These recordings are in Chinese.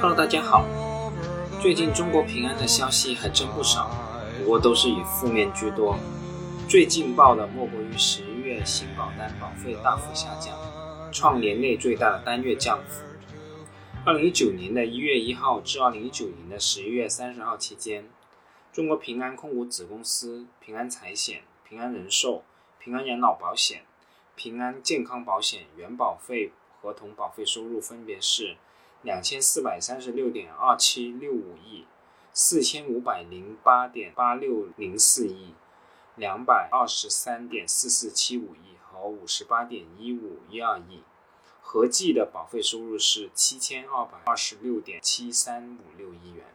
Hello，大家好。最近中国平安的消息还真不少，不过都是以负面居多。最劲爆的莫过于十一月新保单保费大幅下降，创年内最大的单月降幅。二零一九年的一月一号至二零一九年的十一月三十号期间，中国平安控股子公司、平安财险、平安人寿、平安养老保险、平安健康保险原保费合同保费收入分别是两千四百三十六点二七六五亿、四千五百零八点八六零四亿、两百二十三点四四七五亿和五十八点一五一二亿。合计的保费收入是七千二百二十六点七三五六亿元。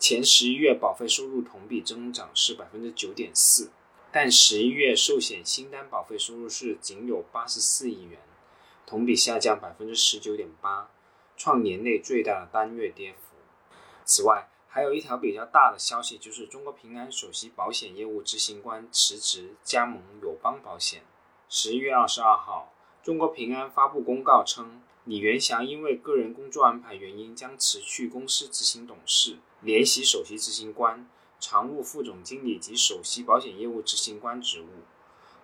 前十一月保费收入同比增长是百分之九点四，但十一月寿险新单保费收入是仅有八十四亿元，同比下降百分之十九点八，创年内最大的单月跌幅。此外，还有一条比较大的消息，就是中国平安首席保险业务执行官辞职，加盟友邦保险。十一月二十二号，中国平安发布公告称，李元祥因为个人工作安排原因，将辞去公司执行董事、联席首席执行官、常务副总经理及首席保险业务执行官职务。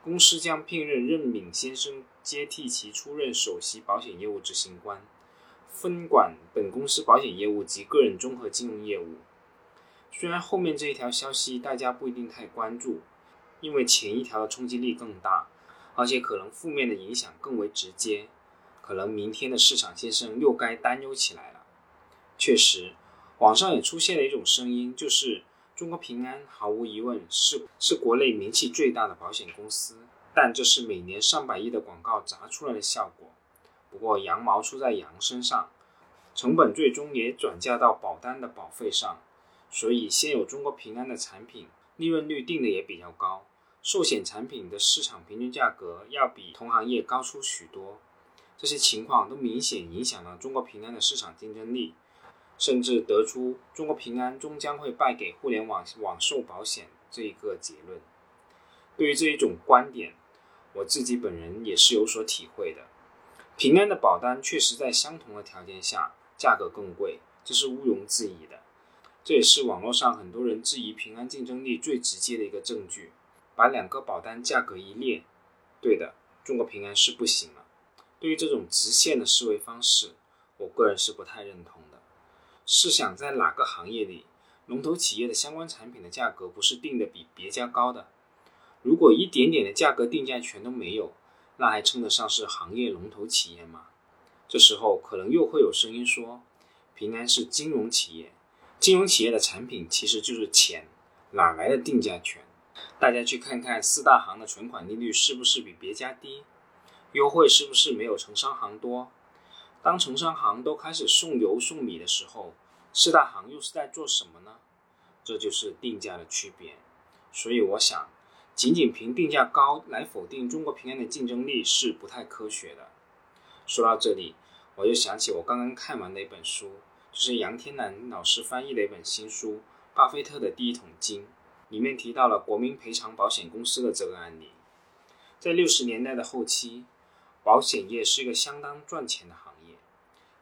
公司将聘任任敏先生接替其出任首席保险业务执行官，分管本公司保险业务及个人综合金融业务。虽然后面这一条消息大家不一定太关注，因为前一条的冲击力更大。而且可能负面的影响更为直接，可能明天的市场先生又该担忧起来了。确实，网上也出现了一种声音，就是中国平安毫无疑问是是国内名气最大的保险公司，但这是每年上百亿的广告砸出来的效果。不过羊毛出在羊身上，成本最终也转嫁到保单的保费上，所以现有中国平安的产品利润率定的也比较高。寿险产品的市场平均价格要比同行业高出许多，这些情况都明显影响了中国平安的市场竞争力，甚至得出中国平安终将会败给互联网网售保险这一个结论。对于这一种观点，我自己本人也是有所体会的。平安的保单确实在相同的条件下价格更贵，这是毋庸置疑的。这也是网络上很多人质疑平安竞争力最直接的一个证据。把两个保单价格一列，对的，中国平安是不行了。对于这种直线的思维方式，我个人是不太认同的。试想，在哪个行业里，龙头企业的相关产品的价格不是定的比别家高的？如果一点点的价格定价权都没有，那还称得上是行业龙头企业吗？这时候可能又会有声音说，平安是金融企业，金融企业的产品其实就是钱，哪来的定价权？大家去看看四大行的存款利率是不是比别家低，优惠是不是没有城商行多？当城商行都开始送油送米的时候，四大行又是在做什么呢？这就是定价的区别。所以我想，仅仅凭定价高来否定中国平安的竞争力是不太科学的。说到这里，我就想起我刚刚看完的一本书，就是杨天南老师翻译的一本新书《巴菲特的第一桶金》。里面提到了国民赔偿保险公司的这个案例，在六十年代的后期，保险业是一个相当赚钱的行。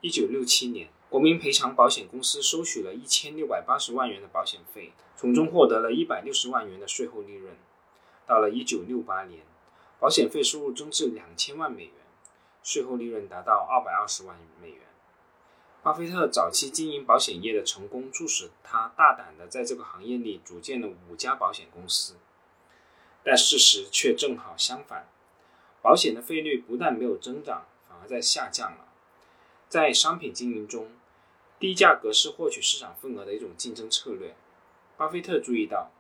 一九六七年，国民赔偿保险公司收取了一千六百八十万元的保险费，从中获得了一百六十万元的税后利润。到了一九六八年，保险费收入增至两千万美元，税后利润达到二百二十万美元。巴菲特早期经营保险业的成功，促使他大胆地在这个行业里组建了五家保险公司。但事实却正好相反，保险的费率不但没有增长，反而在下降了。在商品经营中，低价格是获取市场份额的一种竞争策略。巴菲特注意到，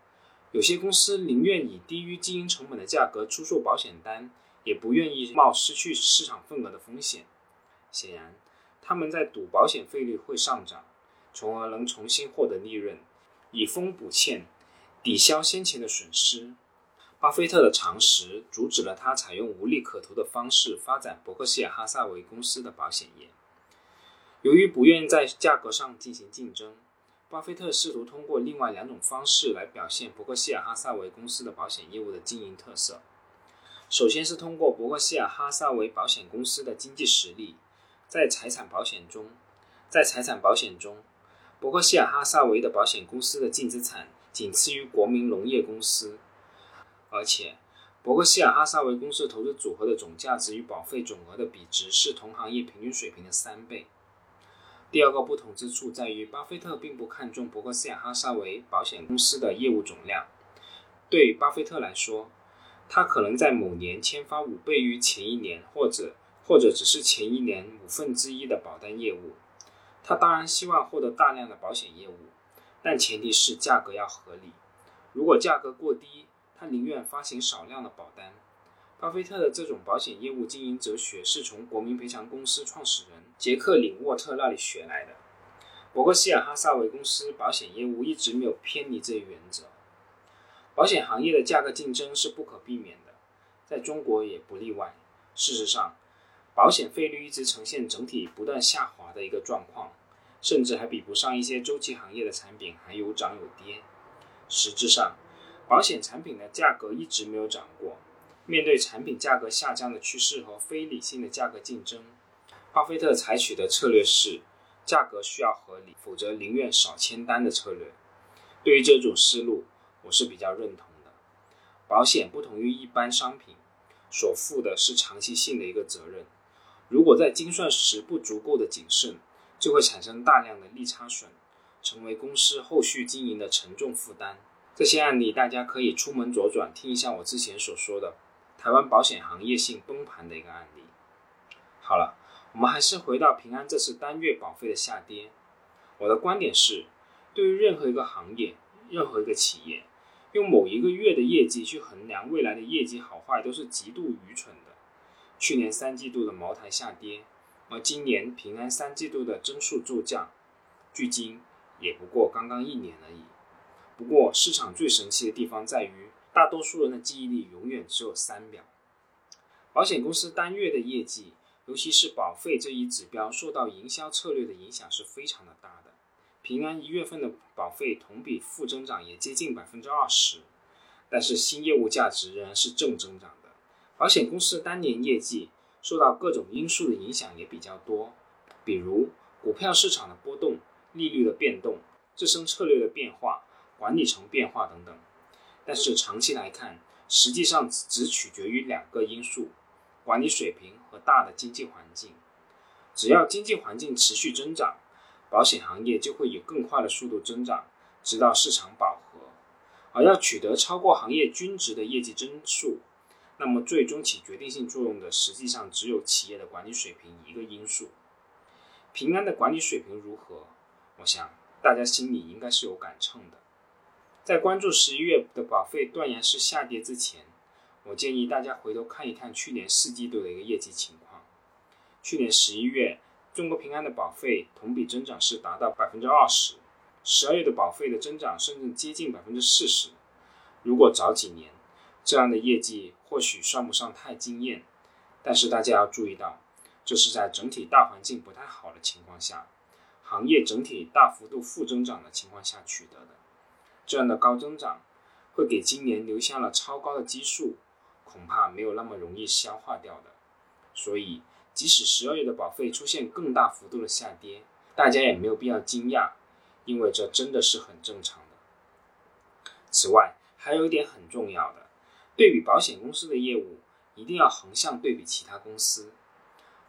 有些公司宁愿以低于经营成本的价格出售保险单，也不愿意冒失去市场份额的风险。显然，他们在赌保险费率会上涨，从而能重新获得利润，以丰补欠，抵消先前的损失。巴菲特的常识阻止了他采用无利可图的方式发展伯克希尔哈撒韦公司的保险业。由于不愿在价格上进行竞争，巴菲特试图通过另外两种方式来表现伯克希尔哈撒韦公司的保险业务的经营特色。首先是通过伯克希尔哈撒韦保险公司的经济实力，在财产保险中，在财产保险中，伯克希尔哈撒韦的保险公司的净资产仅次于国民农业公司，而且伯克希尔哈撒韦公司投资组合的总价值与保费总额的比值是同行业平均水平的三倍。第二个不同之处在于，巴菲特并不看重伯克希尔哈撒韦保险公司的业务总量。对于巴菲特来说，他可能在某年签发五倍于前一年，或者或者只是前一年五分之一的保单业务。他当然希望获得大量的保险业务，但前提是价格要合理。如果价格过低，他宁愿发行少量的保单。巴菲特的这种保险业务经营哲学是从国民赔偿公司创始人杰克·领沃特那里学来的。伯克希尔哈撒韦公司保险业务一直没有偏离这一原则。保险行业的价格竞争是不可避免的，在中国也不例外。事实上，保险费率一直呈现整体不断下滑的一个状况，甚至还比不上一些周期行业的产品还有涨有跌。实质上，保险产品的价格一直没有涨过。面对产品价格下降的趋势和非理性的价格竞争，巴菲特采取的策略是价格需要合理，否则宁愿少签单的策略。对于这种思路，我是比较认同的。保险不同于一般商品，所负的是长期性的一个责任。如果在精算时不足够的谨慎，就会产生大量的利差损，成为公司后续经营的沉重负担。这些案例大家可以出门左转听一下我之前所说的台湾保险行业性崩盘的一个案例。好了，我们还是回到平安这次单月保费的下跌。我的观点是，对于任何一个行业、任何一个企业，用某一个月的业绩去衡量未来的业绩好坏，都是极度愚蠢的。去年三季度的茅台下跌，而今年平安三季度的增速骤降，距今也不过刚刚一年而已。不过市场最神奇的地方在于，大多数人的记忆力永远只有三秒。保险公司单月的业绩，尤其是保费这一指标，受到营销策略的影响是非常的大的。平安一月份的保费同比负增长也接近百分之二十，但是新业务价值仍然是正增长的。保险公司当年业绩受到各种因素的影响也比较多，比如股票市场的波动、利率的变动、自身策略的变化、管理层变化等等。但是长期来看，实际上只取决于两个因素：管理水平和大的经济环境。只要经济环境持续增长，保险行业就会以更快的速度增长，直到市场饱和。而要取得超过行业均值的业绩增速，那么最终起决定性作用的，实际上只有企业的管理水平一个因素。平安的管理水平如何？我想大家心里应该是有杆秤的。在关注十一月的保费断崖式下跌之前，我建议大家回头看一看去年四季度的一个业绩情况。去年十一月。中国平安的保费同比增长是达到百分之二十，十二月的保费的增长甚至接近百分之四十。如果早几年，这样的业绩或许算不上太惊艳，但是大家要注意到，这是在整体大环境不太好的情况下，行业整体大幅度负增长的情况下取得的。这样的高增长，会给今年留下了超高的基数，恐怕没有那么容易消化掉的。所以。即使十二月的保费出现更大幅度的下跌，大家也没有必要惊讶，因为这真的是很正常的。此外，还有一点很重要的，对比保险公司的业务，一定要横向对比其他公司。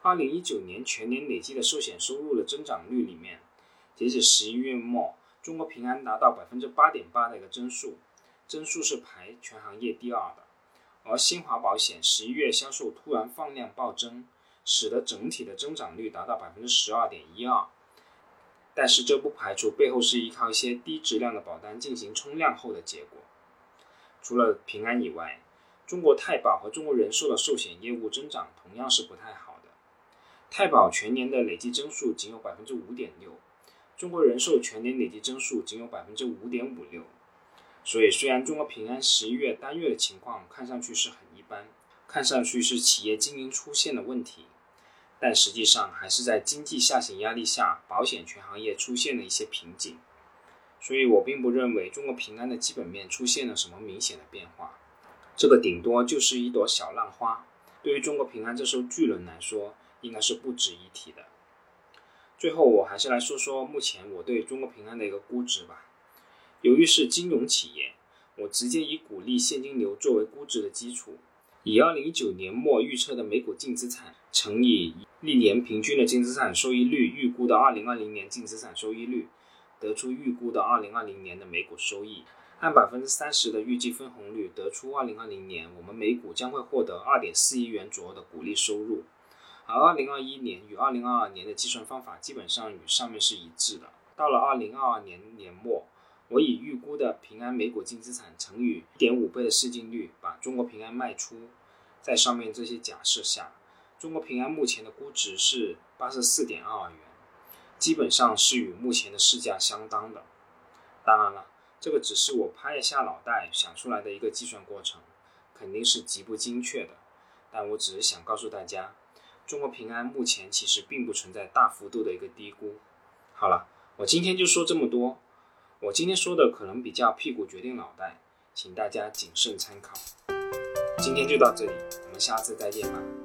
二零一九年全年累计的寿险收入的增长率里面，截止十一月末，中国平安达到百分之八点八的一个增速，增速是排全行业第二的。而新华保险十一月销售突然放量暴增。使得整体的增长率达到百分之十二点一二，但是这不排除背后是依靠一些低质量的保单进行冲量后的结果。除了平安以外，中国太保和中国人寿的寿险业务增长同样是不太好的。太保全年的累计增速仅有百分之五点六，中国人寿全年累计增速仅有百分之五点五六。所以，虽然中国平安十一月单月的情况看上去是很一般。看上去是企业经营出现了问题，但实际上还是在经济下行压力下，保险全行业出现了一些瓶颈。所以我并不认为中国平安的基本面出现了什么明显的变化，这个顶多就是一朵小浪花，对于中国平安这艘巨轮来说，应该是不值一提的。最后，我还是来说说目前我对中国平安的一个估值吧。由于是金融企业，我直接以股利现金流作为估值的基础，以二零一九年末预测的每股净资产乘以历年平均的净资产收益率，预估的二零二零年净资产收益率。得出预估的二零二零年的每股收益，按百分之三十的预计分红率得出二零二零年我们每股将会获得二点四亿元左右的股利收入，而二零二一年与二零二二年的计算方法基本上与上面是一致的。到了二零二二年年末，我以预估的平安每股净资产乘以一点五倍的市净率，把中国平安卖出，在上面这些假设下，中国平安目前的估值是八十四点二元。基本上是与目前的市价相当的。当然了，这个只是我拍一下脑袋想出来的一个计算过程，肯定是极不精确的。但我只是想告诉大家，中国平安目前其实并不存在大幅度的一个低估。好了，我今天就说这么多。我今天说的可能比较屁股决定脑袋，请大家谨慎参考。今天就到这里，我们下次再见吧。